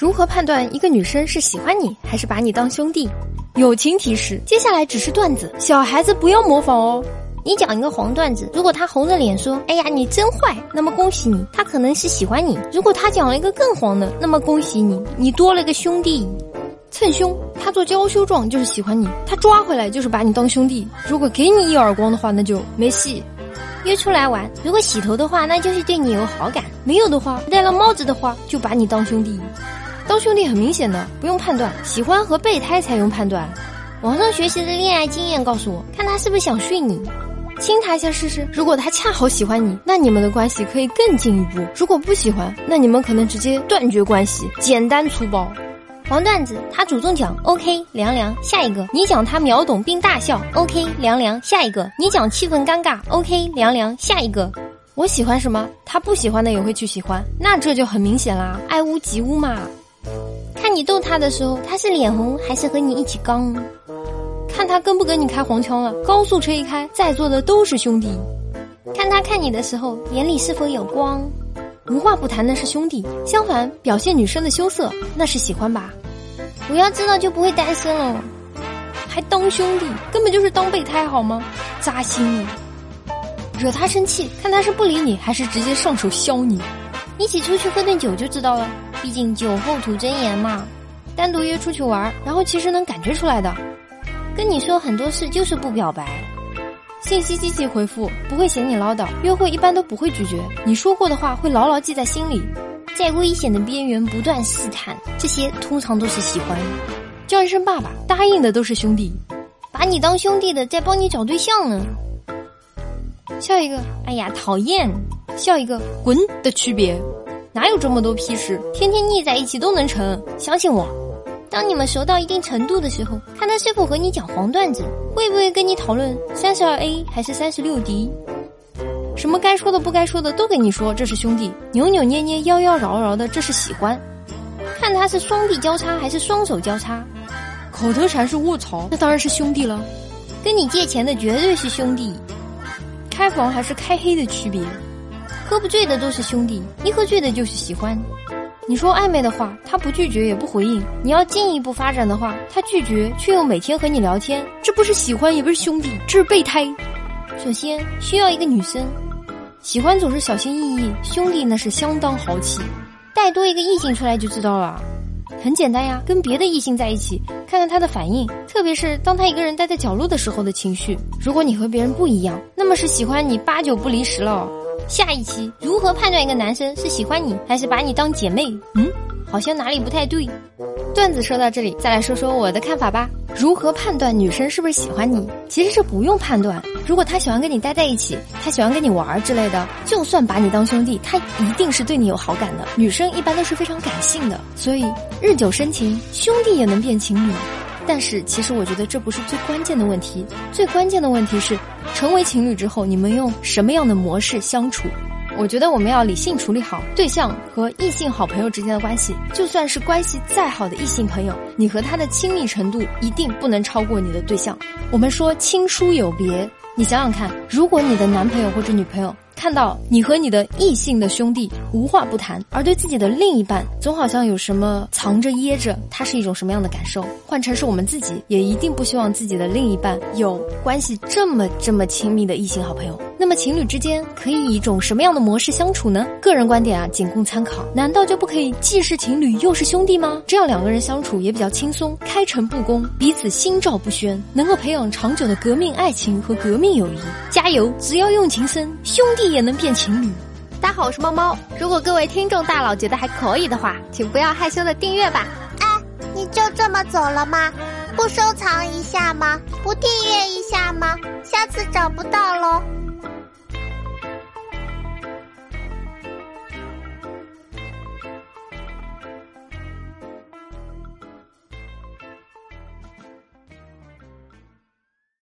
如何判断一个女生是喜欢你还是把你当兄弟？友情提示：接下来只是段子，小孩子不要模仿哦。你讲一个黄段子，如果他红着脸说：“哎呀，你真坏”，那么恭喜你，他可能是喜欢你。如果他讲了一个更黄的，那么恭喜你，你多了个兄弟。蹭胸，他做娇羞状就是喜欢你，他抓回来就是把你当兄弟。如果给你一耳光的话，那就没戏。约出来玩，如果洗头的话，那就是对你有好感；没有的话，戴了帽子的话，就把你当兄弟。当兄弟很明显的，不用判断，喜欢和备胎才用判断。网上学习的恋爱经验告诉我，看他是不是想睡你。亲他一下试试，如果他恰好喜欢你，那你们的关系可以更进一步；如果不喜欢，那你们可能直接断绝关系，简单粗暴。黄段子，他主动讲，OK，凉凉，下一个。你讲他秒懂并大笑，OK，凉凉，下一个。你讲气氛尴尬，OK，凉凉，下一个。我喜欢什么，他不喜欢的也会去喜欢，那这就很明显啦，爱屋及乌嘛。你逗他的时候，他是脸红还是和你一起刚？看他跟不跟你开黄腔了，高速车一开，在座的都是兄弟。看他看你的时候，眼里是否有光？无话不谈的是兄弟，相反，表现女生的羞涩，那是喜欢吧？我要知道就不会单身了。还当兄弟，根本就是当备胎好吗？扎心！惹他生气，看他是不理你，还是直接上手削你？一起出去喝顿酒就知道了，毕竟酒后吐真言嘛。单独约出去玩，然后其实能感觉出来的。跟你说很多事就是不表白，信息积极回复，不会嫌你唠叨。约会一般都不会拒绝，你说过的话会牢牢记在心里。在危险的边缘不断试探，这些通常都是喜欢。叫一声爸爸，答应的都是兄弟，把你当兄弟的在帮你找对象呢。笑一个，哎呀讨厌；笑一个，滚的区别，哪有这么多屁事？天天腻在一起都能成，相信我。当你们熟到一定程度的时候，看他是否和你讲黄段子，会不会跟你讨论三十二 A 还是三十六 D，什么该说的不该说的都跟你说，这是兄弟；扭扭捏捏、妖妖娆娆的，这是喜欢。看他是双臂交叉还是双手交叉，口头禅是卧槽，那当然是兄弟了。跟你借钱的绝对是兄弟，开房还是开黑的区别，喝不醉的都是兄弟，一喝醉的就是喜欢。你说暧昧的话，他不拒绝也不回应；你要进一步发展的话，他拒绝却又每天和你聊天，这不是喜欢，也不是兄弟，这是备胎。首先需要一个女生，喜欢总是小心翼翼，兄弟那是相当豪气。带多一个异性出来就知道了，很简单呀，跟别的异性在一起，看看他的反应，特别是当他一个人待在角落的时候的情绪。如果你和别人不一样，那么是喜欢你八九不离十了。下一期如何判断一个男生是喜欢你还是把你当姐妹？嗯，好像哪里不太对。段子说到这里，再来说说我的看法吧。如何判断女生是不是喜欢你？其实这不用判断。如果她喜欢跟你待在一起，她喜欢跟你玩之类的，就算把你当兄弟，她一定是对你有好感的。女生一般都是非常感性的，所以日久生情，兄弟也能变情侣。但是，其实我觉得这不是最关键的问题，最关键的问题是，成为情侣之后，你们用什么样的模式相处？我觉得我们要理性处理好对象和异性好朋友之间的关系。就算是关系再好的异性朋友，你和他的亲密程度一定不能超过你的对象。我们说亲疏有别，你想想看，如果你的男朋友或者女朋友。看到你和你的异性的兄弟无话不谈，而对自己的另一半总好像有什么藏着掖着，他是一种什么样的感受？换成是我们自己，也一定不希望自己的另一半有关系这么这么亲密的异性好朋友。那么情侣之间可以以一种什么样的模式相处呢？个人观点啊，仅供参考。难道就不可以既是情侣又是兄弟吗？这样两个人相处也比较轻松，开诚布公，彼此心照不宣，能够培养长久的革命爱情和革命友谊。加油！只要用情深，兄弟。也能变情侣。大家好，我是猫猫。如果各位听众大佬觉得还可以的话，请不要害羞的订阅吧。哎，你就这么走了吗？不收藏一下吗？不订阅一下吗？下次找不到喽。